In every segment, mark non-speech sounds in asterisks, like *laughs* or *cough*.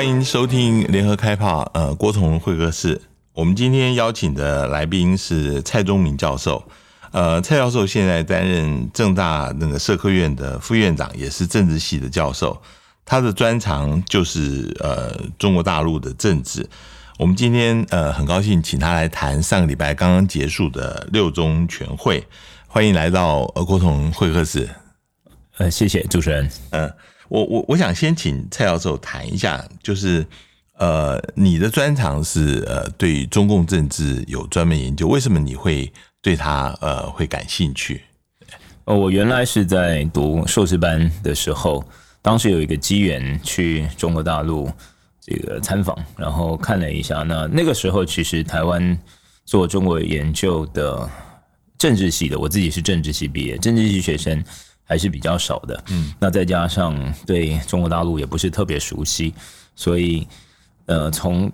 欢迎收听联合开炮，呃，郭崇会客室。我们今天邀请的来宾是蔡宗明教授，呃，蔡教授现在担任正大那个社科院的副院长，也是政治系的教授。他的专长就是呃中国大陆的政治。我们今天呃很高兴请他来谈上个礼拜刚刚结束的六中全会。欢迎来到郭同会客室。呃，谢谢主持人。嗯，我我我想先请蔡教授谈一下，就是呃你的专长是呃对中共政治有专门研究，为什么你会对他呃会感兴趣？呃，我原来是在读硕士班的时候。当时有一个机缘去中国大陆这个参访，然后看了一下。那那个时候，其实台湾做中国研究的政治系的，我自己是政治系毕业，政治系学生还是比较少的。嗯，那再加上对中国大陆也不是特别熟悉，所以呃，从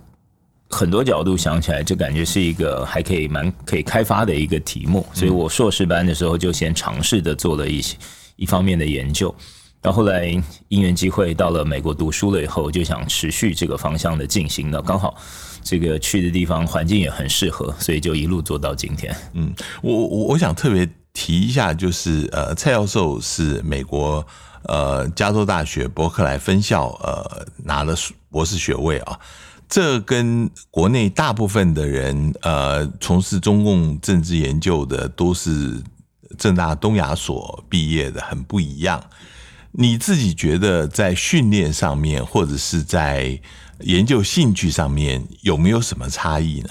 很多角度想起来，就感觉是一个还可以蛮可以开发的一个题目。所以我硕士班的时候就先尝试的做了一些一方面的研究。到后后来因缘机会到了美国读书了以后，就想持续这个方向的进行。那刚好这个去的地方环境也很适合，所以就一路做到今天。嗯，我我我想特别提一下，就是呃，蔡教授是美国呃加州大学伯克莱分校呃拿了博士学位啊，这跟国内大部分的人呃从事中共政治研究的都是正大东亚所毕业的，很不一样。你自己觉得在训练上面，或者是在研究兴趣上面，有没有什么差异呢？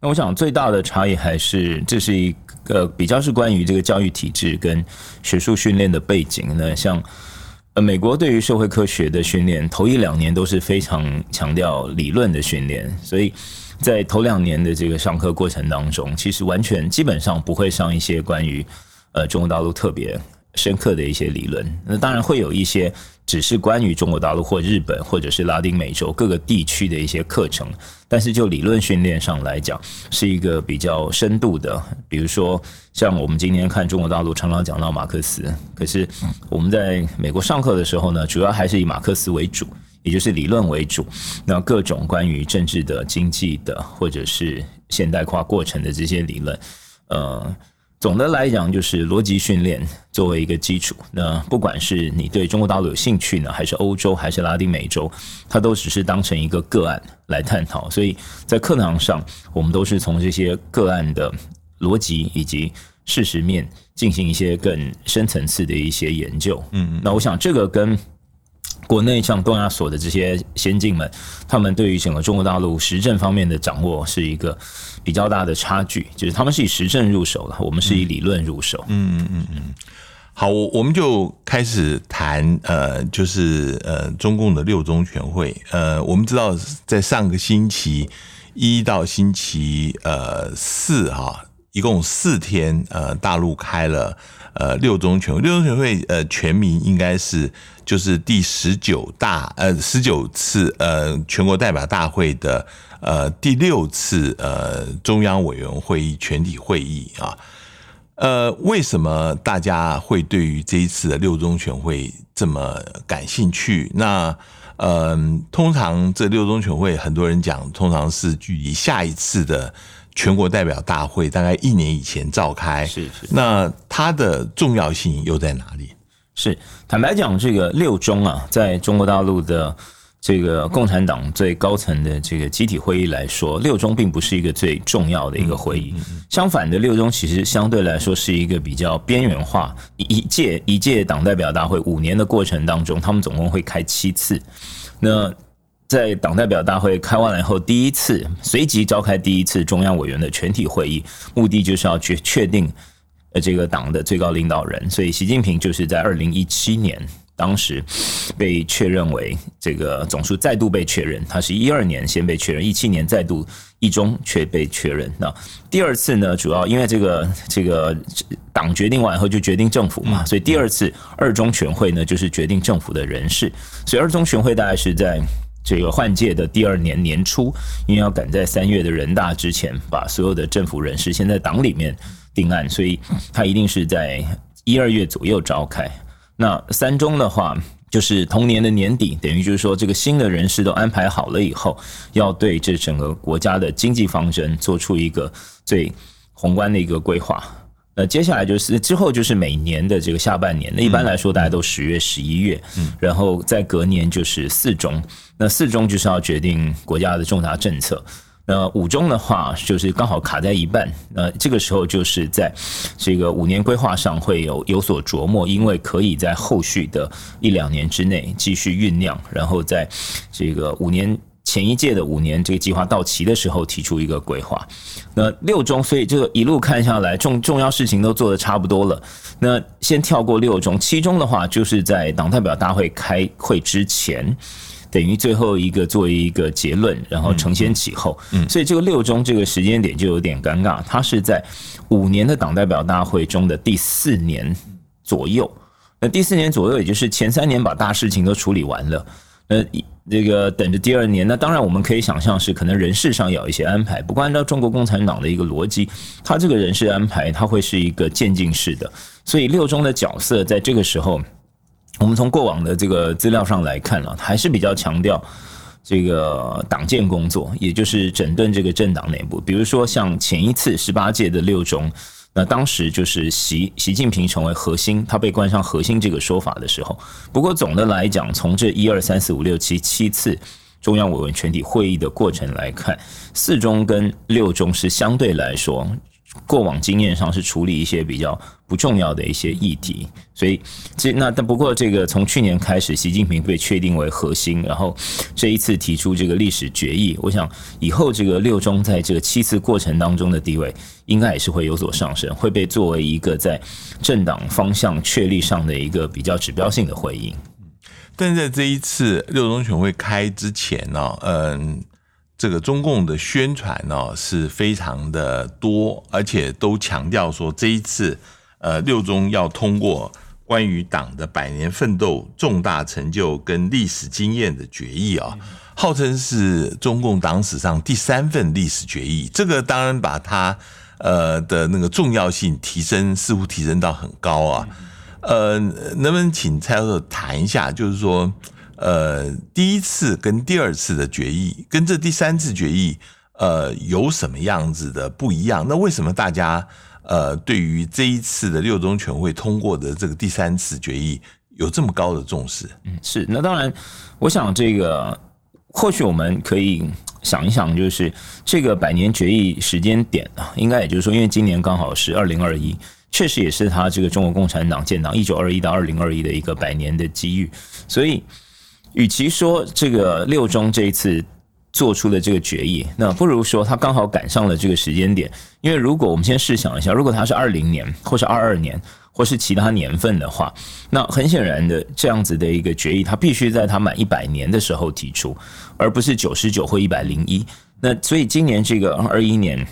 那我想最大的差异还是这是一个比较是关于这个教育体制跟学术训练的背景。那像呃美国对于社会科学的训练，头一两年都是非常强调理论的训练，所以在头两年的这个上课过程当中，其实完全基本上不会上一些关于呃中国大陆特别。深刻的一些理论，那当然会有一些只是关于中国大陆或日本或者是拉丁美洲各个地区的一些课程，但是就理论训练上来讲，是一个比较深度的。比如说，像我们今天看中国大陆常常讲到马克思，可是我们在美国上课的时候呢，主要还是以马克思为主，也就是理论为主。那各种关于政治的、经济的，或者是现代化过程的这些理论，呃。总的来讲，就是逻辑训练作为一个基础。那不管是你对中国大陆有兴趣呢，还是欧洲，还是拉丁美洲，它都只是当成一个个案来探讨。所以在课堂上，我们都是从这些个案的逻辑以及事实面进行一些更深层次的一些研究。嗯，那我想这个跟。国内像东亚所的这些先进们，他们对于整个中国大陆实政方面的掌握是一个比较大的差距，就是他们是以实政入手的，我们是以理论入手。嗯嗯嗯嗯。好，我我们就开始谈呃，就是呃，中共的六中全会。呃，我们知道在上个星期一到星期呃四哈，一共四天，呃，大陆开了。呃，六中全会，六中全会，呃，全名应该是就是第十九大，呃，十九次呃全国代表大会的呃第六次呃中央委员会议全体会议啊。呃，为什么大家会对于这一次的六中全会这么感兴趣？那嗯，通常这六中全会很多人讲，通常是距离下一次的。全国代表大会大概一年以前召开，是是。那它的重要性又在哪里？是坦白讲，这个六中啊，在中国大陆的这个共产党最高层的这个集体会议来说，六中并不是一个最重要的一个会议。相反的，六中其实相对来说是一个比较边缘化。一届一届党代表大会五年的过程当中，他们总共会开七次。那在党代表大会开完了以后，第一次随即召开第一次中央委员的全体会议，目的就是要确确定呃这个党的最高领导人。所以习近平就是在二零一七年当时被确认为这个总数再度被确认，它是一二年先被确认，一七年再度一中却被确认。那第二次呢，主要因为这个这个党决定完以后就决定政府嘛，所以第二次二中全会呢就是决定政府的人事。所以二中全会大概是在。这个换届的第二年年初，因为要赶在三月的人大之前把所有的政府人士先在党里面定案，所以他一定是在一二月左右召开。那三中的话，就是同年的年底，等于就是说这个新的人事都安排好了以后，要对这整个国家的经济方针做出一个最宏观的一个规划。那接下来就是之后就是每年的这个下半年，那一般来说大家都十月、十一月，嗯然后在隔年就是四中，那四中就是要决定国家的重大政策。那五中的话，就是刚好卡在一半。那这个时候就是在这个五年规划上会有有所琢磨，因为可以在后续的一两年之内继续酝酿，然后在这个五年前一届的五年这个计划到期的时候提出一个规划。那六中，所以这个一路看下来，重重要事情都做的差不多了。那先跳过六中，七中的话，就是在党代表大会开会之前。等于最后一个作为一个结论，然后承先启后，嗯所以这个六中这个时间点就有点尴尬。它是在五年的党代表大会中的第四年左右，那第四年左右，也就是前三年把大事情都处理完了，那这个等着第二年，那当然我们可以想象是可能人事上有一些安排。不过按照中国共产党的一个逻辑，它这个人事安排它会是一个渐进式的，所以六中的角色在这个时候。我们从过往的这个资料上来看了，还是比较强调这个党建工作，也就是整顿这个政党内部。比如说，像前一次十八届的六中，那当时就是习习近平成为核心，他被冠上核心这个说法的时候。不过总的来讲，从这一二三四五六七七次中央委员全体会议的过程来看，四中跟六中是相对来说。过往经验上是处理一些比较不重要的一些议题，所以这那但不过这个从去年开始，习近平被确定为核心，然后这一次提出这个历史决议，我想以后这个六中在这个七次过程当中的地位，应该也是会有所上升，会被作为一个在政党方向确立上的一个比较指标性的回应。但在这一次六中全会开之前呢，嗯。这个中共的宣传呢是非常的多，而且都强调说这一次，呃，六中要通过关于党的百年奋斗、重大成就跟历史经验的决议啊，号称是中共党史上第三份历史决议。这个当然把它呃的那个重要性提升，似乎提升到很高啊。呃，能不能请蔡教授谈一下，就是说？呃，第一次跟第二次的决议，跟这第三次决议，呃，有什么样子的不一样？那为什么大家呃，对于这一次的六中全会通过的这个第三次决议有这么高的重视？嗯，是。那当然，我想这个或许我们可以想一想，就是这个百年决议时间点啊，应该也就是说，因为今年刚好是二零二一，确实也是他这个中国共产党建党一九二一到二零二一的一个百年的机遇，所以。与其说这个六中这一次做出的这个决议，那不如说他刚好赶上了这个时间点。因为如果我们先试想一下，如果他是二零年，或是二二年，或是其他年份的话，那很显然的这样子的一个决议，他必须在他满一百年的时候提出，而不是九十九或一百零一。那所以今年这个二一年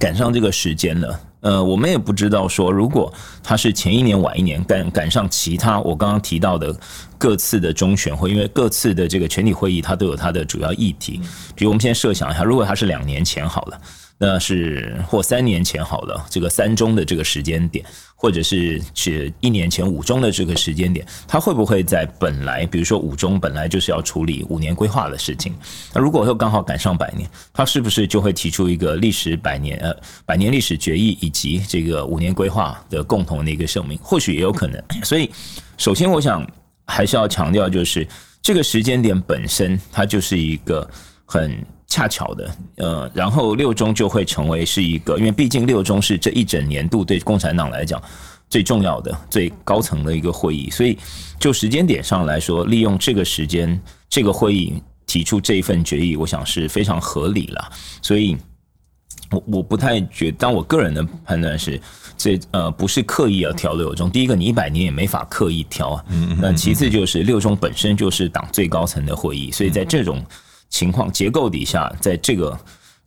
赶上这个时间了。呃，我们也不知道说，如果他是前一年晚一年赶赶上其他我刚刚提到的各次的中选会，因为各次的这个全体会议它都有它的主要议题。比如我们先设想一下，如果他是两年前好了。那是或三年前好了，这个三中的这个时间点，或者是是一年前五中的这个时间点，他会不会在本来，比如说五中本来就是要处理五年规划的事情，那如果说刚好赶上百年，他是不是就会提出一个历史百年呃百年历史决议以及这个五年规划的共同的一个声明？或许也有可能。*clears throat* 所以，首先我想还是要强调，就是这个时间点本身，它就是一个很。恰巧的，呃，然后六中就会成为是一个，因为毕竟六中是这一整年度对共产党来讲最重要的、最高层的一个会议，所以就时间点上来说，利用这个时间，这个会议提出这一份决议，我想是非常合理了。所以，我我不太觉，但我个人的判断是，这呃不是刻意要挑六中。第一个，你一百年也没法刻意挑啊。那其次就是六中本身就是党最高层的会议，所以在这种。情况结构底下，在这个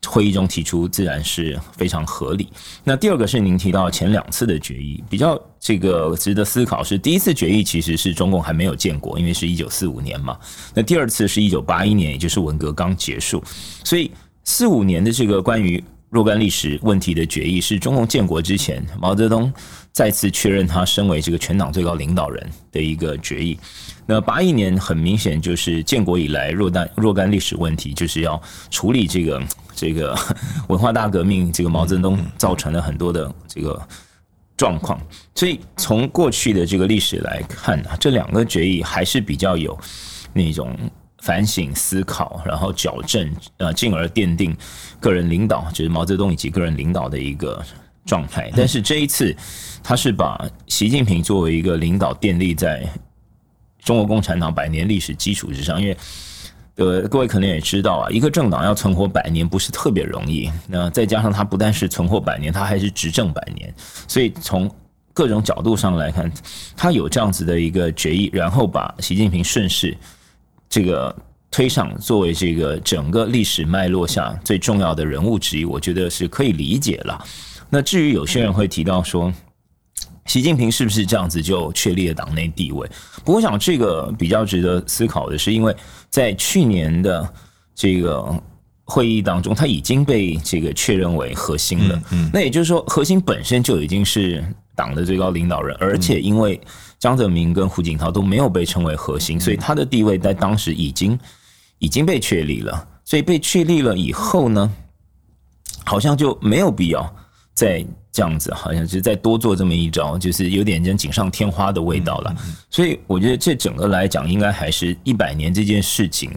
会议中提出，自然是非常合理。那第二个是您提到前两次的决议，比较这个值得思考是，第一次决议其实是中共还没有建国，因为是一九四五年嘛。那第二次是一九八一年，也就是文革刚结束，所以四五年的这个关于若干历史问题的决议，是中共建国之前毛泽东再次确认他身为这个全党最高领导人的一个决议。那八一年很明显就是建国以来若干若干历史问题，就是要处理这个这个 *laughs* 文化大革命，这个毛泽东造成了很多的这个状况。所以从过去的这个历史来看啊，这两个决议还是比较有那种反省思考，然后矫正，呃，进而奠定个人领导，就是毛泽东以及个人领导的一个状态。但是这一次，他是把习近平作为一个领导奠立在。中国共产党百年历史基础之上，因为呃，各位可能也知道啊，一个政党要存活百年不是特别容易。那再加上它不但是存活百年，它还是执政百年。所以从各种角度上来看，它有这样子的一个决议，然后把习近平顺势这个推上作为这个整个历史脉络下最重要的人物之一，我觉得是可以理解了。那至于有些人会提到说。习近平是不是这样子就确立了党内地位？不过，我想这个比较值得思考的是，因为在去年的这个会议当中，他已经被这个确认为核心了。嗯，那也就是说，核心本身就已经是党的最高领导人，而且因为张泽民跟胡锦涛都没有被称为核心，所以他的地位在当时已经已经被确立了。所以被确立了以后呢，好像就没有必要再。这样子好像是再多做这么一招，就是有点像锦上添花的味道了。所以我觉得这整个来讲，应该还是一百年这件事情。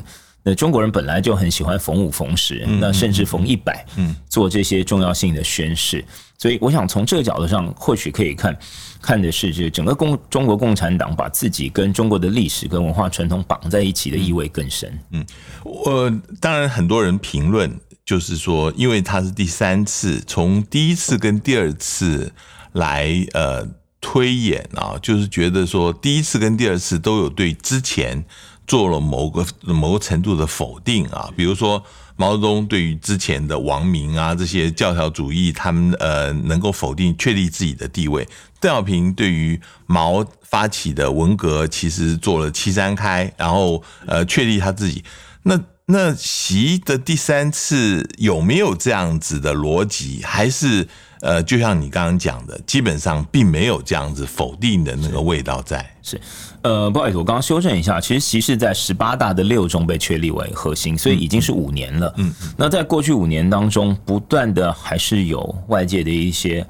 那中国人本来就很喜欢逢五逢十，那甚至逢一百，嗯，做这些重要性的宣誓。所以我想从这个角度上，或许可以看看的是，这整个共中国共产党把自己跟中国的历史跟文化传统绑在一起的意味更深。嗯，我当然很多人评论。就是说，因为他是第三次，从第一次跟第二次来呃推演啊，就是觉得说第一次跟第二次都有对之前做了某个某个程度的否定啊，比如说毛泽东对于之前的王明啊这些教条主义，他们呃能够否定确立自己的地位；邓小平对于毛发起的文革，其实做了七三开，然后呃确立他自己那。那习的第三次有没有这样子的逻辑？还是呃，就像你刚刚讲的，基本上并没有这样子否定的那个味道在。是，呃，不好意思，我刚刚修正一下，其实习是在十八大的六中被确立为核心，所以已经是五年了。嗯，那在过去五年当中，不断的还是有外界的一些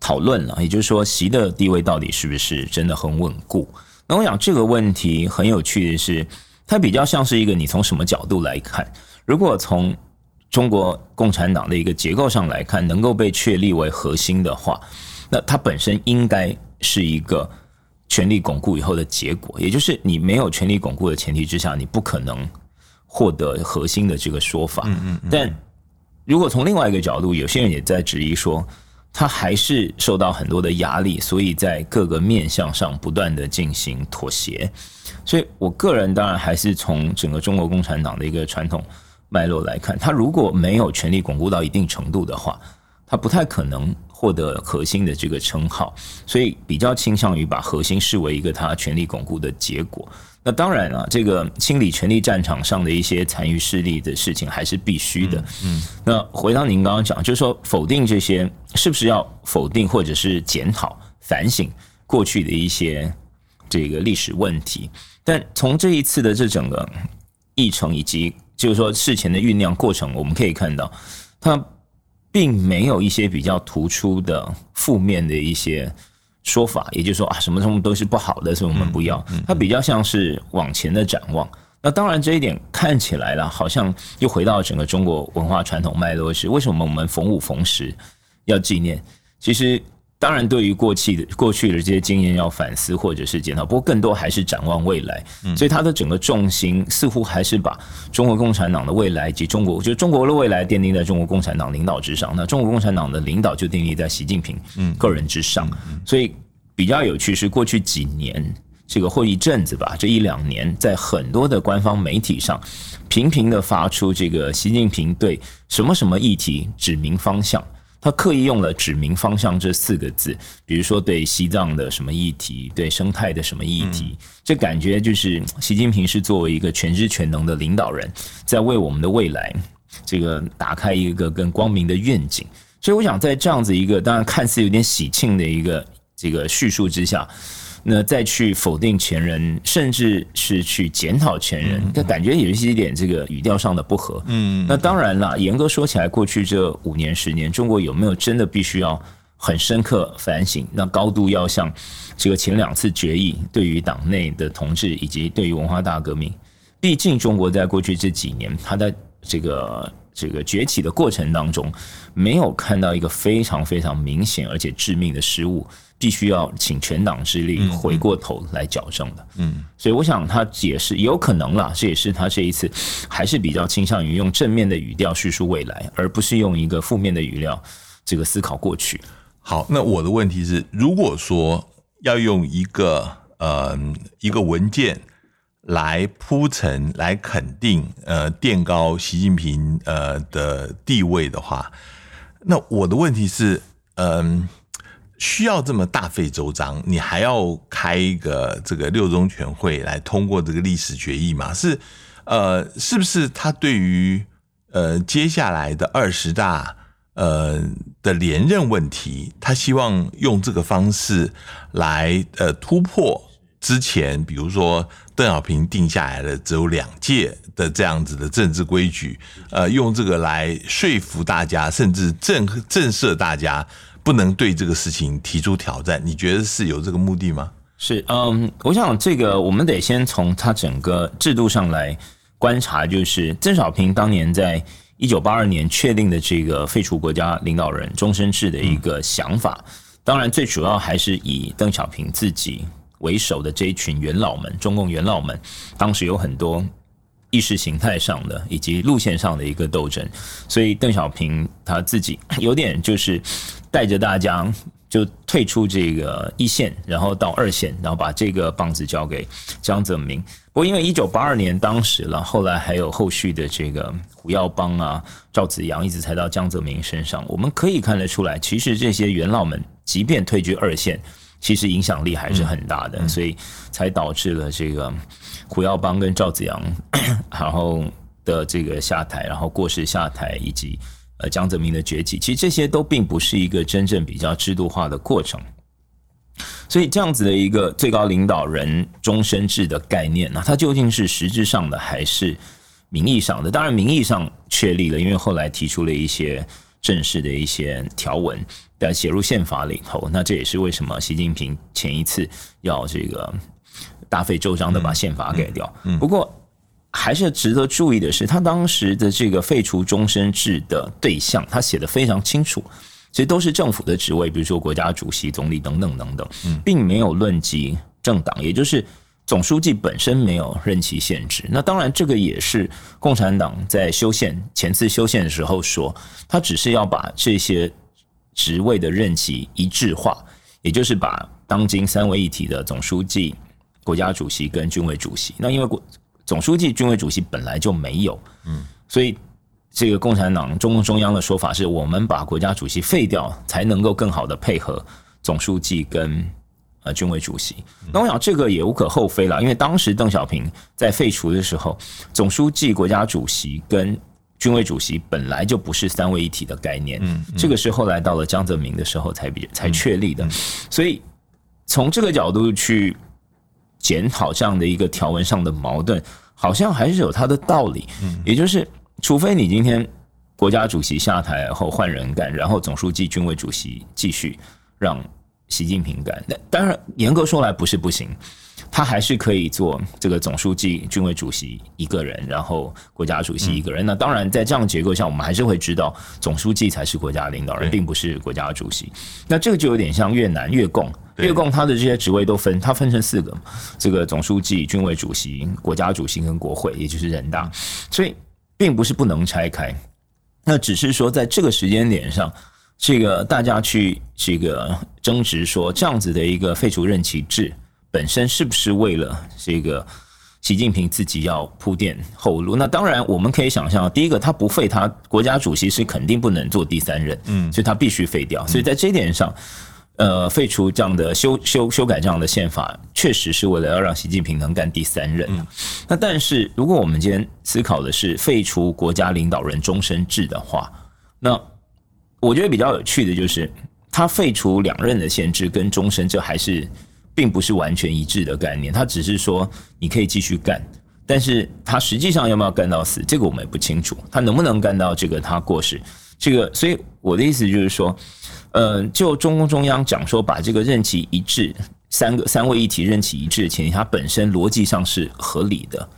讨论了，也就是说，习的地位到底是不是真的很稳固？那我想这个问题很有趣的是。它比较像是一个，你从什么角度来看？如果从中国共产党的一个结构上来看，能够被确立为核心的话，那它本身应该是一个权力巩固以后的结果。也就是你没有权力巩固的前提之下，你不可能获得核心的这个说法。嗯嗯。但如果从另外一个角度，有些人也在质疑说。他还是受到很多的压力，所以在各个面向上不断的进行妥协。所以我个人当然还是从整个中国共产党的一个传统脉络来看，他如果没有权力巩固到一定程度的话，他不太可能获得核心的这个称号。所以比较倾向于把核心视为一个他权力巩固的结果。那当然了，这个清理权力战场上的一些残余势力的事情还是必须的。嗯，那回到您刚刚讲，就是说否定这些，是不是要否定或者是检讨、反省过去的一些这个历史问题？但从这一次的这整个议程以及就是说事前的酝酿过程，我们可以看到，它并没有一些比较突出的负面的一些。说法，也就是说啊，什么什么都是不好的，所以我们不要。它比较像是往前的展望。那当然，这一点看起来了，好像又回到整个中国文化传统脉络是为什么我们逢五逢十要纪念？其实，当然对于过去的过去的这些经验要反思或者是检讨，不过更多还是展望未来。所以，它的整个重心似乎还是把中国共产党的未来及中国，就中国的未来奠定在中国共产党领导之上。那中国共产党的领导就定立在习近平个人之上。所以。比较有趣是过去几年这个或一阵子吧，这一两年在很多的官方媒体上频频的发出这个习近平对什么什么议题指明方向，他刻意用了指明方向这四个字，比如说对西藏的什么议题，对生态的什么议题，这感觉就是习近平是作为一个全知全能的领导人，在为我们的未来这个打开一个更光明的愿景。所以我想在这样子一个当然看似有点喜庆的一个。这个叙述之下，那再去否定前人，甚至是去检讨前人，那感觉有一些点这个语调上的不合。嗯，那当然了，严格说起来，过去这五年十年，中国有没有真的必须要很深刻反省？那高度要向这个前两次决议对于党内的同志以及对于文化大革命，毕竟中国在过去这几年，它在这个。这个崛起的过程当中，没有看到一个非常非常明显而且致命的失误，必须要请全党之力回过头来矫正的。嗯，所以我想他解释也是有可能啦，这也是他这一次还是比较倾向于用正面的语调叙述未来，而不是用一个负面的语料这个思考过去。好，那我的问题是，如果说要用一个呃一个文件。来铺陈、来肯定、呃垫高习近平呃的地位的话，那我的问题是，嗯，需要这么大费周章，你还要开一个这个六中全会来通过这个历史决议吗？是，呃，是不是他对于呃接下来的二十大呃的连任问题，他希望用这个方式来呃突破？之前，比如说邓小平定下来的只有两届的这样子的政治规矩，呃，用这个来说服大家，甚至震震慑大家，不能对这个事情提出挑战。你觉得是有这个目的吗？是，嗯，我想这个我们得先从他整个制度上来观察，就是邓小平当年在一九八二年确定的这个废除国家领导人终身制的一个想法，当然最主要还是以邓小平自己。为首的这一群元老们，中共元老们，当时有很多意识形态上的以及路线上的一个斗争，所以邓小平他自己 *clears throat* 有点就是带着大家就退出这个一线，然后到二线，然后把这个棒子交给江泽民。不过因为一九八二年当时了，后来还有后续的这个胡耀邦啊、赵子阳，一直才到江泽民身上，我们可以看得出来，其实这些元老们即便退居二线。其实影响力还是很大的，所以才导致了这个胡耀邦跟赵子阳，*clears throat* 然后的这个下台，然后过世下台，以及呃江泽民的崛起。其实这些都并不是一个真正比较制度化的过程。所以这样子的一个最高领导人终身制的概念呢，它究竟是实质上的还是名义上的？当然名义上确立了，因为后来提出了一些正式的一些条文。但写入宪法里头，那这也是为什么习近平前一次要这个大费周章的把宪法改掉。不过，还是值得注意的是，他当时的这个废除终身制的对象，他写的非常清楚，其实都是政府的职位，比如说国家主席、总理等等等等，并没有论及政党，也就是总书记本身没有任期限制。那当然，这个也是共产党在修宪前次修宪的时候说，他只是要把这些。职位的任期一致化，也就是把当今三位一体的总书记、国家主席跟军委主席。那因为国总书记、军委主席本来就没有，嗯，所以这个共产党中共中央的说法是我们把国家主席废掉，才能够更好的配合总书记跟呃军委主席。那我想这个也无可厚非了，因为当时邓小平在废除的时候，总书记、国家主席跟军委主席本来就不是三位一体的概念，嗯，这个是后来到了江泽民的时候才比才确立的，所以从这个角度去检讨这样的一个条文上的矛盾，好像还是有它的道理，嗯，也就是除非你今天国家主席下台后换人干，然后总书记、军委主席继续让习近平干，那当然严格说来不是不行。他还是可以做这个总书记、军委主席一个人，然后国家主席一个人。那当然，在这样结构下，我们还是会知道总书记才是国家领导人，并不是国家主席。那这个就有点像越南越共，越共他的这些职位都分，他分成四个：这个总书记、军委主席、国家主席跟国会，也就是人大。所以并不是不能拆开，那只是说在这个时间点上，这个大家去这个争执说这样子的一个废除任期制。本身是不是为了这个习近平自己要铺垫后路？那当然，我们可以想象，第一个，他不废，他国家主席是肯定不能做第三任，嗯，所以他必须废掉。所以在这一点上，呃，废除这样的修修修改这样的宪法，确实是为了要让习近平能干第三任。那但是，如果我们今天思考的是废除国家领导人终身制的话，那我觉得比较有趣的就是。他废除两任的限制跟终身，这还是并不是完全一致的概念。他只是说你可以继续干，但是他实际上要不要干到死，这个我们也不清楚。他能不能干到这个他过世？这个，所以我的意思就是说，呃，就中共中央讲说把这个任期一致，三个三位一体任期一致的前提，它本身逻辑上是合理的。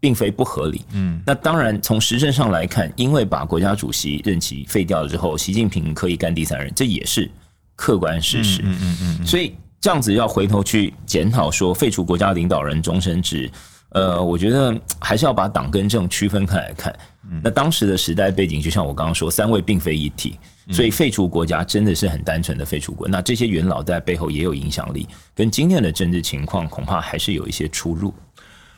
并非不合理，嗯，那当然从实证上来看，因为把国家主席任期废掉了之后，习近平可以干第三任，这也是客观事实，嗯嗯嗯，所以这样子要回头去检讨说废除国家领导人终身制，呃，我觉得还是要把党跟政区分开来看。那当时的时代背景，就像我刚刚说，三位并非一体，所以废除国家真的是很单纯的废除国。那这些元老在背后也有影响力，跟今天的政治情况恐怕还是有一些出入。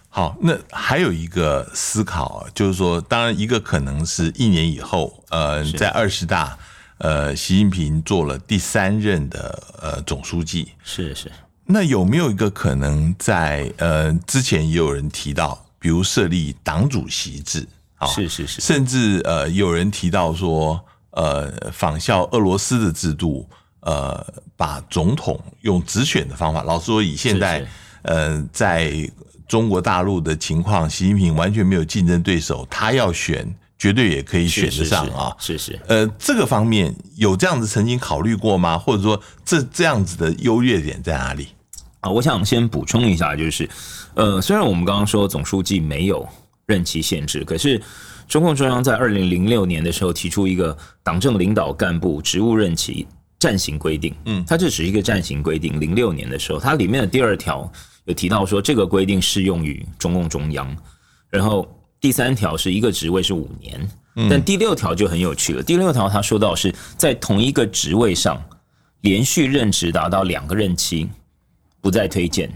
好，那还有一个思考，就是说，当然一个可能是一年以后，呃，在二十大，呃，习近平做了第三任的呃总书记，是是。那有没有一个可能，在呃之前也有人提到，比如设立党主席制啊，是是是，甚至呃有人提到说，呃，仿效俄罗斯的制度，呃，把总统用直选的方法。老实说，以现在呃在。中国大陆的情况，习近平完全没有竞争对手，他要选绝对也可以选得上啊！是是，呃，这个方面有这样子曾经考虑过吗？或者说，这这样子的优越点在哪里？啊，我想先补充一下，就是，呃，虽然我们刚刚说总书记没有任期限制，可是中共中央在二零零六年的时候提出一个党政领导干部职务任期暂行规定，嗯，它这只是一个暂行规定。零六年的时候，它里面的第二条。有提到说这个规定适用于中共中央，然后第三条是一个职位是五年，但第六条就很有趣了。第六条他说到是在同一个职位上连续任职达到两个任期，不再推荐，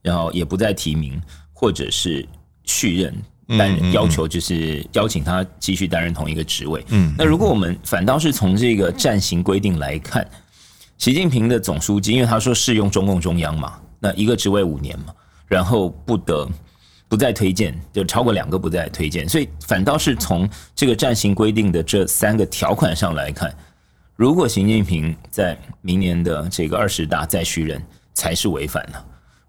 然后也不再提名或者是续任担任，要求就是邀请他继续担任同一个职位。嗯，那如果我们反倒是从这个暂行规定来看，习近平的总书记，因为他说适用中共中央嘛。那一个职位五年嘛，然后不得不再推荐，就超过两个不再推荐，所以反倒是从这个暂行规定的这三个条款上来看，如果习近平在明年的这个二十大再续任，才是违反了。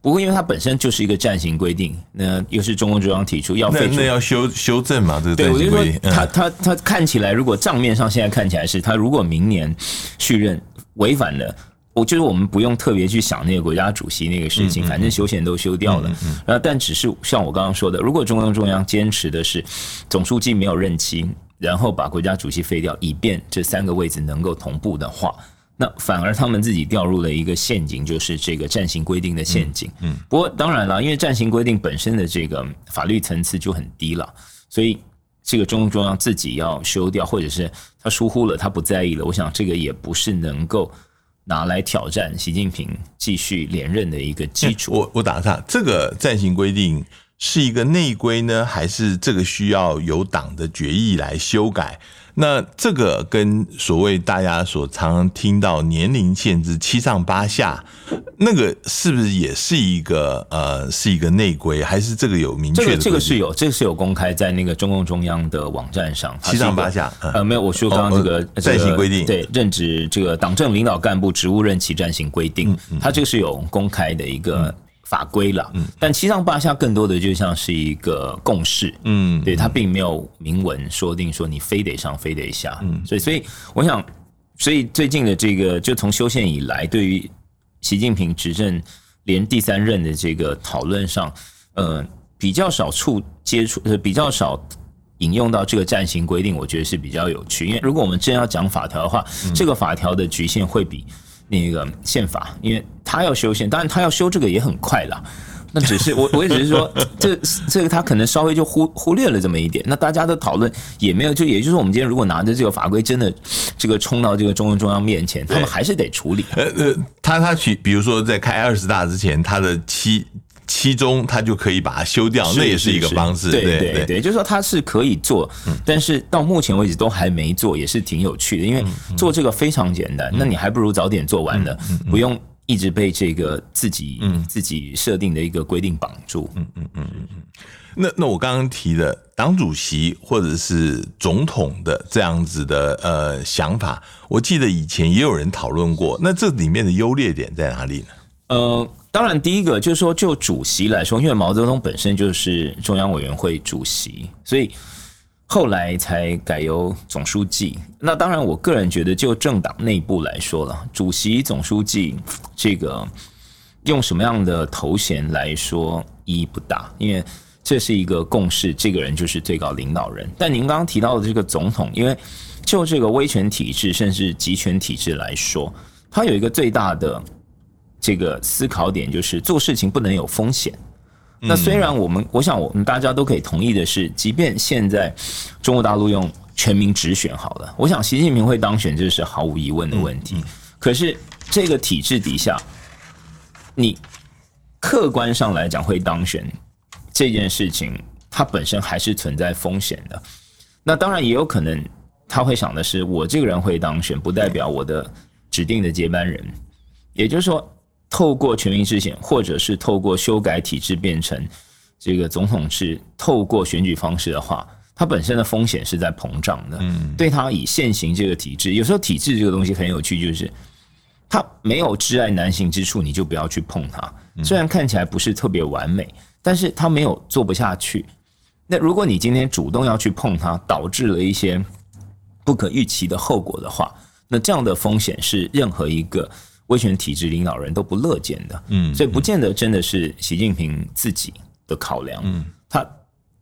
不过因为它本身就是一个暂行规定，那又是中共中央提出要废除，那要修修正嘛？这个对，我就说他他他看起来，如果账面上现在看起来是他如果明年续任违反了。我就是我们不用特别去想那个国家主席那个事情，反正休闲都休掉了。然后，但只是像我刚刚说的，如果中共中央坚持的是总书记没有任期，然后把国家主席废掉，以便这三个位置能够同步的话，那反而他们自己掉入了一个陷阱，就是这个暂行规定的陷阱。嗯，不过当然了，因为暂行规定本身的这个法律层次就很低了，所以这个中共中央自己要修掉，或者是他疏忽了，他不在意了，我想这个也不是能够。拿来挑战习近平继续连任的一个基础。我我打岔，这个暂行规定是一个内规呢，还是这个需要由党的决议来修改？那这个跟所谓大家所常常听到年龄限制七上八下，那个是不是也是一个呃是一个内规，还是这个有明确的？这个这个是有，这个是有公开在那个中共中央的网站上。七上八下，呃，没有，我说刚刚这个暂行规定，对，任职这个党政领导干部职务任期暂行规定，它这个是有公开的一个。法规了，嗯，但七上八下更多的就像是一个共识，嗯，对，它并没有明文说定说你非得上非得下，嗯，所以所以我想，所以最近的这个就从修宪以来，对于习近平执政连第三任的这个讨论上，呃，比较少触接触，呃，比较少引用到这个暂行规定，我觉得是比较有趣，因为如果我们真要讲法条的话，这个法条的局限会比。那个宪法，因为他要修宪，当然他要修这个也很快了。那只是我，我也只是说，*laughs* 这这个他可能稍微就忽忽略了这么一点。那大家的讨论也没有，就也就是我们今天如果拿着这个法规，真的这个冲到这个中共中央面前，他们还是得处理。呃呃，他他去，比如说在开二十大之前，他的期。期中他就可以把它修掉，那也是一个方式。对对对，就是说他是可以做，但是到目前为止都还没做，也是挺有趣的。因为做这个非常简单，那你还不如早点做完了，不用一直被这个自己自己设定的一个规定绑住。嗯嗯嗯嗯嗯。那那我刚刚提的党主席或者是总统的这样子的呃想法，我记得以前也有人讨论过。那这里面的优劣点在哪里呢？呃，当然第一个就是说，就主席来说，因为毛泽东本身就是中央委员会主席，所以后来才改由总书记。那当然，我个人觉得，就政党内部来说了，主席、总书记这个用什么样的头衔来说意义不大，因为。这是一个共识，这个人就是最高领导人。但您刚刚提到的这个总统，因为就这个威权体制甚至集权体制来说，它有一个最大的这个思考点，就是做事情不能有风险。那虽然我们，我想我们大家都可以同意的是，即便现在中国大陆用全民直选好了，我想习近平会当选，这是毫无疑问的问题。可是这个体制底下，你客观上来讲会当选。这件事情它本身还是存在风险的，那当然也有可能他会想的是，我这个人会当选，不代表我的指定的接班人。也就是说，透过全民制宪，或者是透过修改体制变成这个总统制，透过选举方式的话，它本身的风险是在膨胀的。嗯，对它以现行这个体制，有时候体制这个东西很有趣，就是它没有挚爱难行之处，你就不要去碰它。虽然看起来不是特别完美。但是它没有做不下去。那如果你今天主动要去碰它，导致了一些不可预期的后果的话，那这样的风险是任何一个威权体制领导人都不乐见的。嗯，所以不见得真的是习近平自己的考量。嗯，他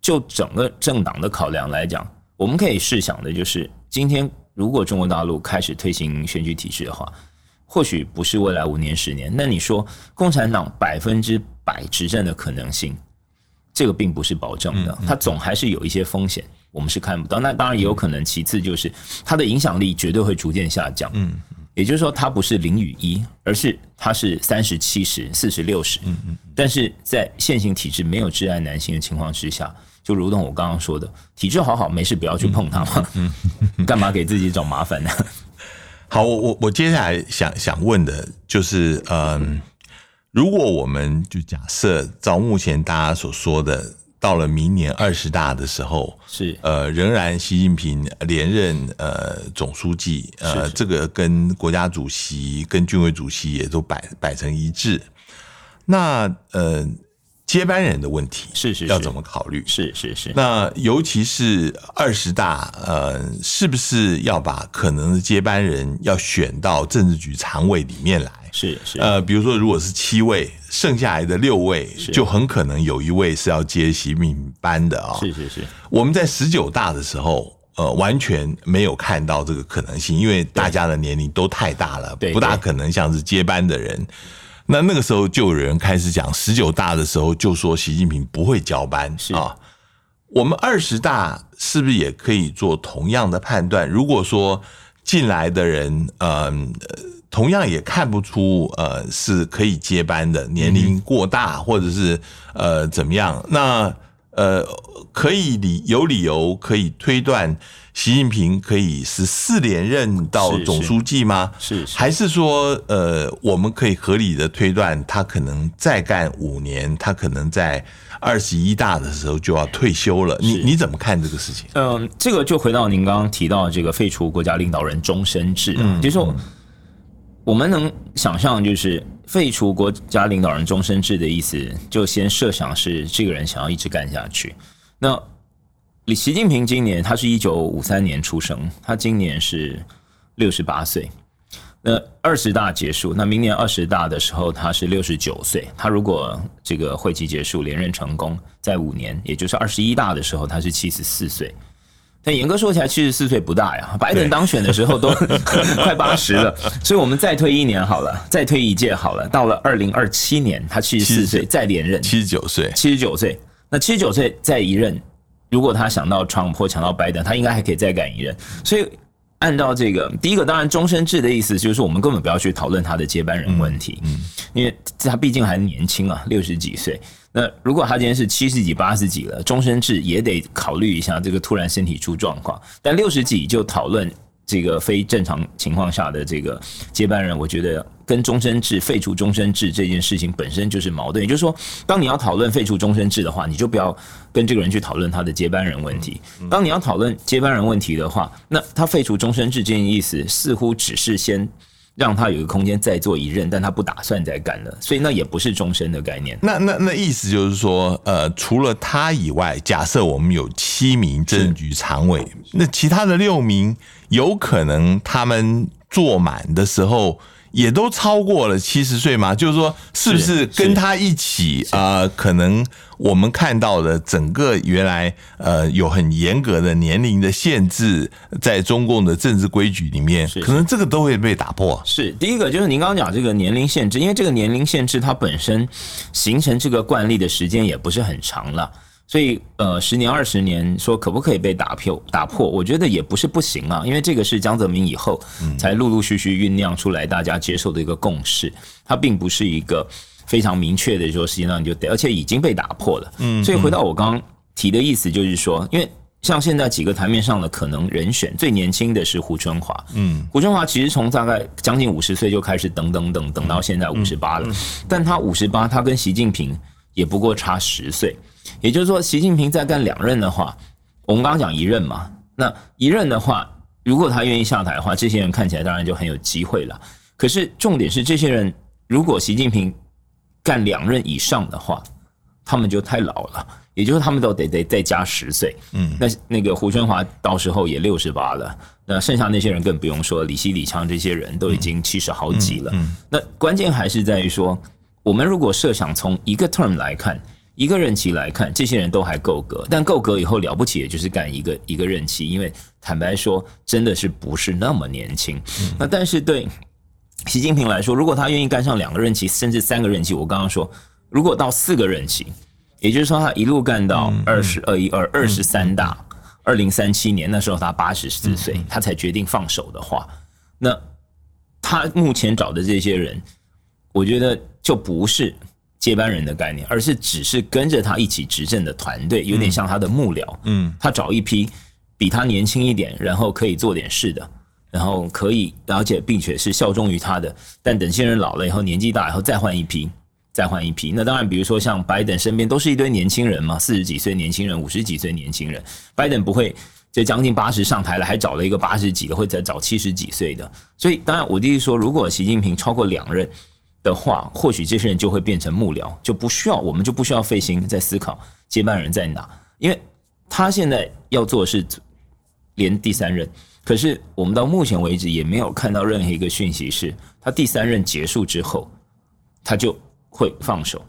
就整个政党的考量来讲，我们可以试想的就是，今天如果中国大陆开始推行选举体制的话，或许不是未来五年、十年。那你说共产党百分之？百执政的可能性，这个并不是保证的，它总还是有一些风险，我们是看不到。那当然也有可能，其次就是它的影响力绝对会逐渐下降。嗯，也就是说，它不是零与一，而是它是三十七十、四十六十。嗯嗯。但是在现行体制没有挚爱男性的情况之下，就如同我刚刚说的，体制好好，没事不要去碰它嘛。嗯。*laughs* 干嘛给自己找麻烦呢？*laughs* 好，我我我接下来想想问的就是，嗯。如果我们就假设照目前大家所说的，到了明年二十大的时候，是呃，仍然习近平连任呃总书记，呃，这个跟国家主席跟军委主席也都摆摆成一致，那呃。接班人的问题是是要怎么考虑？是是是。那尤其是二十大，呃，是不是要把可能的接班人要选到政治局常委里面来？是是。呃，比如说，如果是七位，剩下来的六位，就很可能有一位是要接习近平班的啊。是是是。我们在十九大的时候，呃，完全没有看到这个可能性，因为大家的年龄都太大了，不大可能像是接班的人。那那个时候就有人开始讲十九大的时候就说习近平不会交班啊。我们二十大是不是也可以做同样的判断？如果说进来的人，嗯，同样也看不出呃是可以接班的，年龄过大或者是呃怎么样？那呃可以理有理由可以推断。习近平可以十四连任到总书记吗？是还是说，呃，我们可以合理的推断，他可能再干五年，他可能在二十一大的时候就要退休了。你你怎么看这个事情？嗯，这个就回到您刚刚提到这个废除国家领导人终身制，嗯就是我们能想象，就是废除国家领导人终身制的意思，就先设想是这个人想要一直干下去。那李习近平今年他是一九五三年出生，他今年是六十八岁。那二十大结束，那明年二十大的时候他是六十九岁。他如果这个会期结束连任成功，在五年，也就是二十一大的时候他是七十四岁。但严格说起来，七十四岁不大呀。拜登当选的时候都 *laughs* 快八十了，所以我们再推一年好了，再推一届好了。到了二零二七年，他七十四岁再连任，七十九岁，七十九岁。那七十九岁再一任。如果他想到川普或想到拜登，他应该还可以再干一任。所以按照这个，第一个当然终身制的意思就是我们根本不要去讨论他的接班人问题，嗯，因为他毕竟还年轻啊，六十几岁。那如果他今天是七十几、八十几了，终身制也得考虑一下这个突然身体出状况。但六十几就讨论这个非正常情况下的这个接班人，我觉得跟终身制废除终身制这件事情本身就是矛盾。也就是说，当你要讨论废除终身制的话，你就不要跟这个人去讨论他的接班人问题。当你要讨论接班人问题的话，那他废除终身制这件意思，似乎只是先。让他有一个空间再做一任，但他不打算再干了，所以那也不是终身的概念。那那那意思就是说，呃，除了他以外，假设我们有七名政局常委，那其他的六名有可能他们坐满的时候。也都超过了七十岁吗？就是说，是不是跟他一起啊？可能我们看到的整个原来呃有很严格的年龄的限制，在中共的政治规矩里面，可能这个都会被打破。是第一个，就是您刚刚讲这个年龄限制，因为这个年龄限制它本身形成这个惯例的时间也不是很长了。所以，呃，十年、二十年，说可不可以被打破？打破，我觉得也不是不行啊。因为这个是江泽民以后才陆陆续续酝酿出来，大家接受的一个共识。它并不是一个非常明确的说，实际上你就得，而且已经被打破了。嗯。所以回到我刚刚提的意思，就是说，因为像现在几个台面上的可能人选，最年轻的是胡春华。嗯。胡春华其实从大概将近五十岁就开始等等等等到现在五十八了，但他五十八，他跟习近平也不过差十岁。也就是说，习近平再干两任的话，我们刚刚讲一任嘛，那一任的话，如果他愿意下台的话，这些人看起来当然就很有机会了。可是重点是，这些人如果习近平干两任以上的话，他们就太老了，也就是他们都得得再加十岁。嗯，那那个胡春华到时候也六十八了，那剩下那些人更不用说，李希、李强这些人都已经七十好几了。嗯，那关键还是在于说，我们如果设想从一个 term 来看。一个任期来看，这些人都还够格，但够格以后了不起，也就是干一个一个任期。因为坦白说，真的是不是那么年轻。那但是对习近平来说，如果他愿意干上两个任期，甚至三个任期，我刚刚说，如果到四个任期，也就是说他一路干到二十二一二二十三大，二零三七年那时候他八十四岁，他才决定放手的话，那他目前找的这些人，我觉得就不是。接班人的概念，而是只是跟着他一起执政的团队，有点像他的幕僚。嗯，他找一批比他年轻一点，然后可以做点事的，然后可以了解并且是效忠于他的。但等些人老了以后，年纪大以后，再换一批，再换一批。那当然，比如说像拜登身边都是一堆年轻人嘛，四十几岁年轻人，五十几岁年轻人。拜登不会这将近八十上台了，还找了一个八十几的，或者找七十几岁的。所以，当然我弟弟说，如果习近平超过两任。的话，或许这些人就会变成幕僚，就不需要我们就不需要费心在思考接班人在哪，因为他现在要做的是连第三任，可是我们到目前为止也没有看到任何一个讯息是他第三任结束之后他就会放手。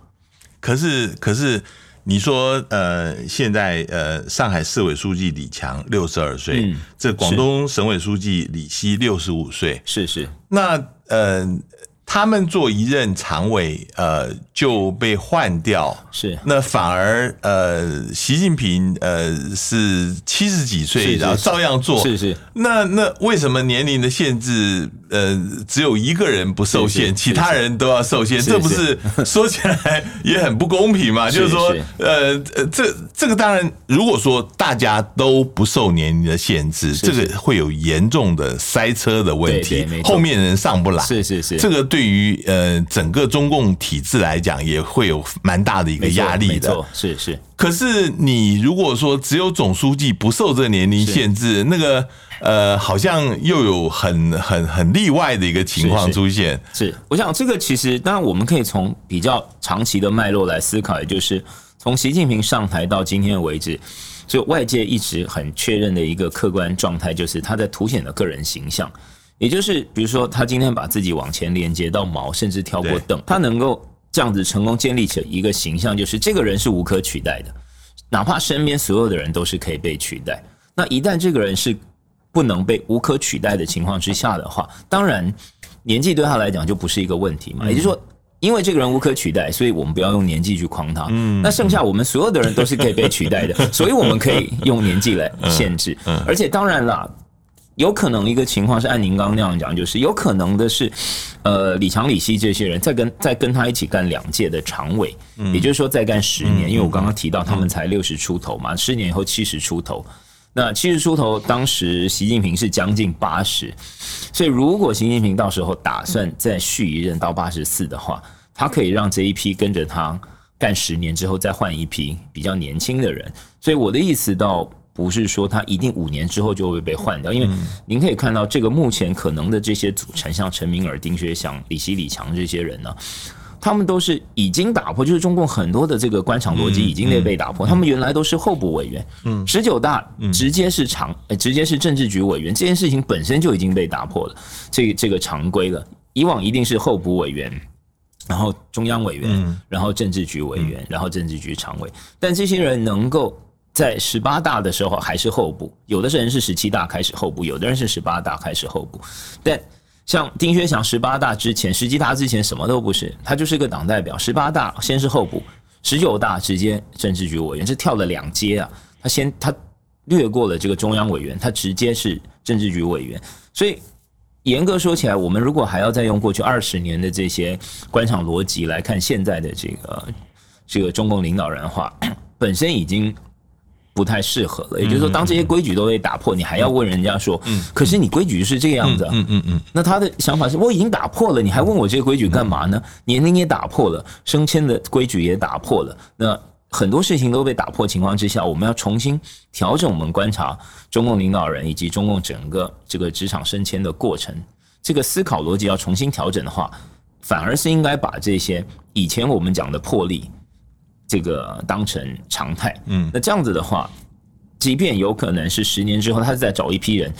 可是，可是你说，呃，现在呃，上海市委书记李强六十二岁，这广东省委书记李希六十五岁，是是，那呃。他们做一任常委，呃，就被换掉。是，那反而呃，习近平呃是七十几岁，然后照样做。是是。那那为什么年龄的限制，呃，只有一个人不受限，其他人都要受限？这不是 *laughs* 说起来也很不公平嘛？就是说，呃呃，这这个当然，如果说大家都不受年龄的限制，这个会有严重的塞车的问题，后面人上不来。是是是，这个。对于呃整个中共体制来讲，也会有蛮大的一个压力的。是是。可是你如果说只有总书记不受这个年龄限制，那个呃，好像又有很很很例外的一个情况出现。是，我想这个其实当然我们可以从比较长期的脉络来思考，也就是从习近平上台到今天为止，就外界一直很确认的一个客观状态，就是他在凸显的个人形象。也就是，比如说，他今天把自己往前连接到毛，甚至跳过凳，他能够这样子成功建立起一个形象，就是这个人是无可取代的，哪怕身边所有的人都是可以被取代。那一旦这个人是不能被无可取代的情况之下的话，当然年纪对他来讲就不是一个问题嘛。也就是说，因为这个人无可取代，所以我们不要用年纪去框他。嗯，那剩下我们所有的人都是可以被取代的，*laughs* 所以我们可以用年纪来限制。而且当然了。有可能一个情况是按您刚刚那样讲，就是有可能的是，呃，李强、李希这些人再跟再跟他一起干两届的常委，也就是说再干十年。因为我刚刚提到他们才六十出头嘛，十年以后七十出头，那七十出头，当时习近平是将近八十，所以如果习近平到时候打算再续一任到八十四的话，他可以让这一批跟着他干十年之后再换一批比较年轻的人。所以我的意思倒不是说他一定五年之后就会被换掉，因为您可以看到这个目前可能的这些组成，像陈明尔、丁薛祥、李希、李强这些人呢。他们都是已经打破，就是中共很多的这个官场逻辑已经被被打破。他们原来都是候补委员，嗯，十九大直接是常，直接是政治局委员，这件事情本身就已经被打破了，这这个常规了。以往一定是候补委员，然后中央委员，然后政治局委员，然后政治局常委。但这些人能够在十八大的时候还是候补，有的人是十七大开始候补，有的人是十八大开始候补，但。像丁薛祥十八大之前，十七大之前什么都不是，他就是个党代表。十八大先是候补，十九大直接政治局委员，是跳了两阶啊。他先他略过了这个中央委员，他直接是政治局委员。所以严格说起来，我们如果还要再用过去二十年的这些官场逻辑来看现在的这个这个中共领导人的话，*clears throat* 本身已经。不太适合了，也就是说，当这些规矩都被打破，你还要问人家说，嗯，可是你规矩是这个样子，嗯嗯嗯，那他的想法是，我已经打破了，你还问我这些规矩干嘛呢？年龄也打破了，升迁的规矩也打破了，那很多事情都被打破情况之下，我们要重新调整我们观察中共领导人以及中共整个这个职场升迁的过程，这个思考逻辑要重新调整的话，反而是应该把这些以前我们讲的破例。这个当成常态，嗯，那这样子的话，即便有可能是十年之后，他再找一批人，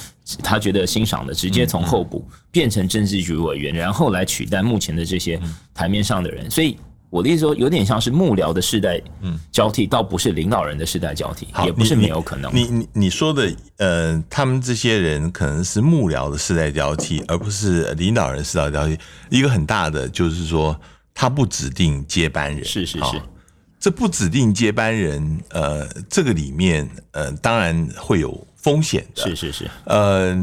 他觉得欣赏的，直接从候补变成政治局委员，然后来取代目前的这些台面上的人。所以我的意思说，有点像是幕僚的世代交替，倒不是领导人的世代交替，也不是没有可能。你你你说的，呃，他们这些人可能是幕僚的世代交替，而不是领导人世代交替。一个很大的就是说，他不指定接班人，是是是。这不指定接班人，呃，这个里面，呃，当然会有风险的。是是是。呃，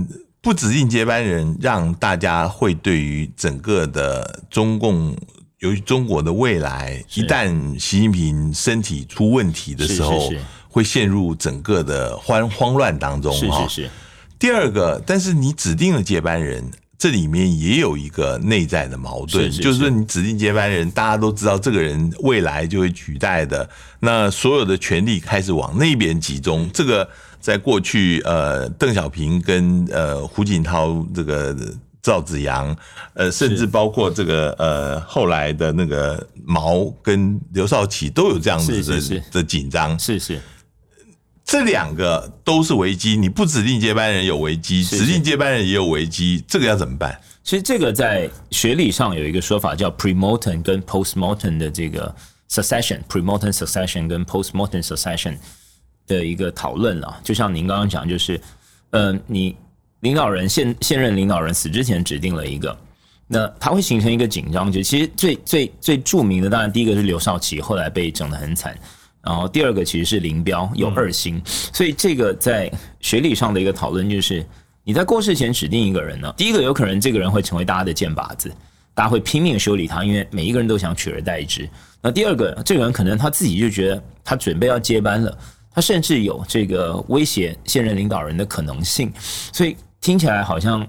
不指定接班人，让大家会对于整个的中共，由于中国的未来，一旦习近平身体出问题的时候，会陷入整个的慌慌乱当中。是是是。第二个，但是你指定了接班人。这里面也有一个内在的矛盾，就是说你指定接班人，大家都知道这个人未来就会取代的，那所有的权力开始往那边集中。这个在过去，呃，邓小平跟呃胡锦涛，这个赵子阳，呃，甚至包括这个呃后来的那个毛跟刘少奇都有这样子的的紧张，是是。这两个都是危机，你不指定接班人有危机，指定接班人也有危机，这个要怎么办？其实这个在学理上有一个说法叫 premortem 跟 postmortem 的这个 succession，premortem succession 跟 postmortem succession 的一个讨论了。就像您刚刚讲，就是，呃，你领导人现现任领导人死之前指定了一个，那他会形成一个紧张就其实最最最著名的，当然第一个是刘少奇，后来被整得很惨。然后第二个其实是林彪有二星，所以这个在学理上的一个讨论就是，你在过世前指定一个人呢，第一个有可能这个人会成为大家的箭靶子，大家会拼命修理他，因为每一个人都想取而代之。那第二个，这个人可能他自己就觉得他准备要接班了，他甚至有这个威胁现任领导人的可能性，所以听起来好像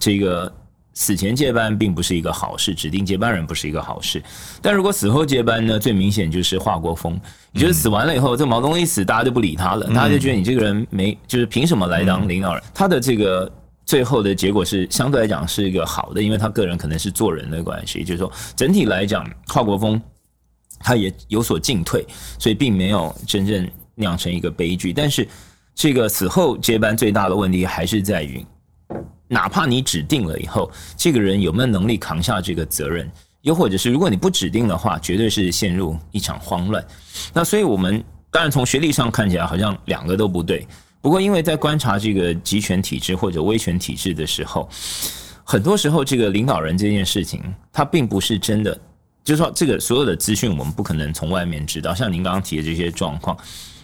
这个。死前接班并不是一个好事，指定接班人不是一个好事。但如果死后接班呢？最明显就是华国锋，你觉得死完了以后，这毛泽东一死，大家就不理他了，大家就觉得你这个人没，就是凭什么来当领导人？他的这个最后的结果是相对来讲是一个好的，因为他个人可能是做人的关系，就是说整体来讲，华国锋他也有所进退，所以并没有真正酿成一个悲剧。但是这个死后接班最大的问题还是在于。哪怕你指定了以后，这个人有没有能力扛下这个责任？又或者是如果你不指定的话，绝对是陷入一场慌乱。那所以我们当然从学历上看起来好像两个都不对。不过因为在观察这个集权体制或者威权体制的时候，很多时候这个领导人这件事情，他并不是真的，就是说这个所有的资讯我们不可能从外面知道。像您刚刚提的这些状况，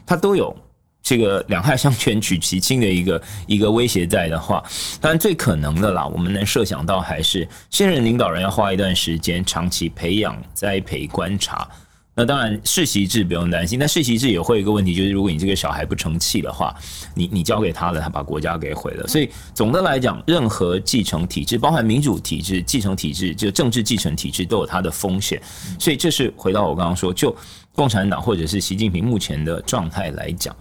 他都有。这个两害相权取其轻的一个 *laughs* 一个威胁在的话，当然最可能的啦，我们能设想到还是现任领导人要花一段时间长期培养、栽培、观察。那当然世袭制不用担心，但世袭制也会有一个问题，就是如果你这个小孩不成器的话，你你交给他了，他把国家给毁了。所以总的来讲，任何继承体制，包含民主体制、继承体制，就政治继承体制，都有它的风险。所以这是回到我刚刚说，就共产党或者是习近平目前的状态来讲，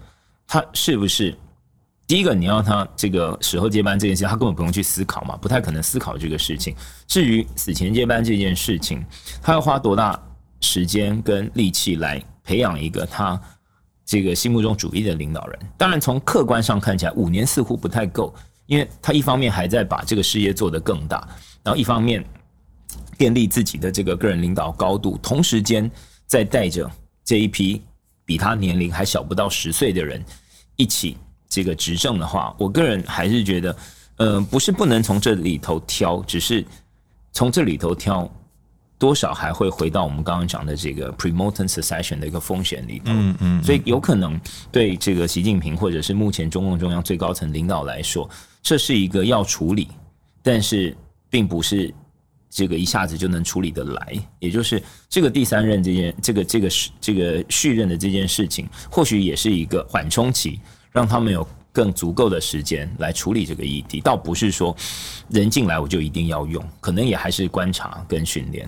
他是不是？第一个，你要他这个时候接班这件事，他根本不用去思考嘛，不太可能思考这个事情。至于死前接班这件事情，他要花多大时间跟力气来培养一个他这个心目中主义的领导人？当然，从客观上看起来，五年似乎不太够，因为他一方面还在把这个事业做得更大，然后一方面建立自己的这个个人领导高度，同时间在带着这一批比他年龄还小不到十岁的人一起。这个执政的话，我个人还是觉得，呃，不是不能从这里头挑，只是从这里头挑，多少还会回到我们刚刚讲的这个 pre-mortem succession 的一个风险里头。嗯嗯。所以有可能对这个习近平或者是目前中共中央最高层领导来说，这是一个要处理，但是并不是这个一下子就能处理得来。也就是这个第三任这件，这个这个是这个续任的这件事情，或许也是一个缓冲期。让他们有更足够的时间来处理这个议题，倒不是说人进来我就一定要用，可能也还是观察跟训练。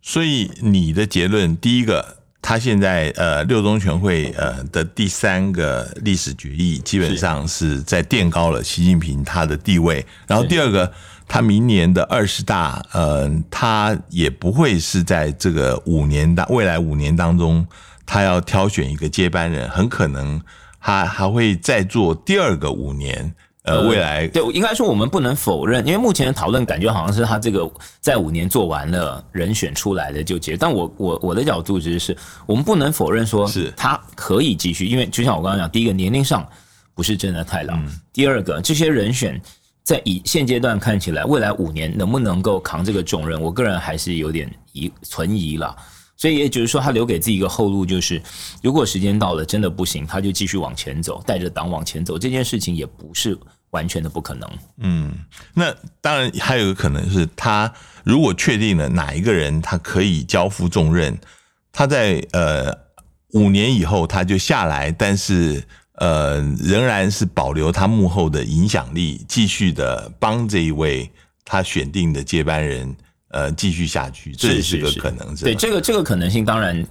所以你的结论，第一个，他现在呃六中全会呃的第三个历史决议，基本上是在垫高了习近平他的地位。然后第二个，他明年的二十大，呃，他也不会是在这个五年当未来五年当中，他要挑选一个接班人，很可能。他还会再做第二个五年，呃，未来对，应该说我们不能否认，因为目前的讨论感觉好像是他这个在五年做完了，人选出来的就结。但我我我的角度只是，我们不能否认说是他可以继续，因为就像我刚刚讲，第一个年龄上不是真的太老，第二个这些人选在以现阶段看起来，未来五年能不能够扛这个重任，我个人还是有点疑存疑了。所以也就是说，他留给自己一个后路，就是如果时间到了真的不行，他就继续往前走，带着党往前走。这件事情也不是完全的不可能。嗯，那当然还有一个可能是，他如果确定了哪一个人他可以交付重任，他在呃五年以后他就下来，但是呃仍然是保留他幕后的影响力，继续的帮这一位他选定的接班人。呃，继续下去，这也是个可能。对这个这个可能性，当然，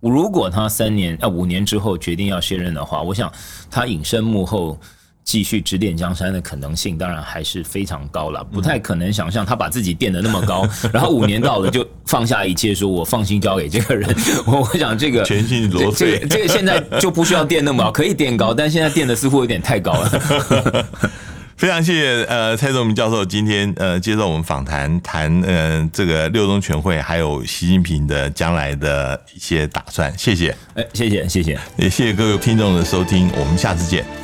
如果他三年啊五年之后决定要卸任的话，我想他隐身幕后继续指点江山的可能性，当然还是非常高了。不太可能想象他把自己垫的那么高，*laughs* 然后五年到了就放下一切，说我放心交给这个人。我 *laughs* 我想这个全新罗这这个现在就不需要垫那么高，*laughs* 可以垫高，但现在垫的似乎有点太高了。非常谢谢呃蔡宗明教授今天呃接受我们访谈，谈呃这个六中全会还有习近平的将来的一些打算，谢谢，哎谢谢谢谢，也谢谢各位听众的收听，我们下次见。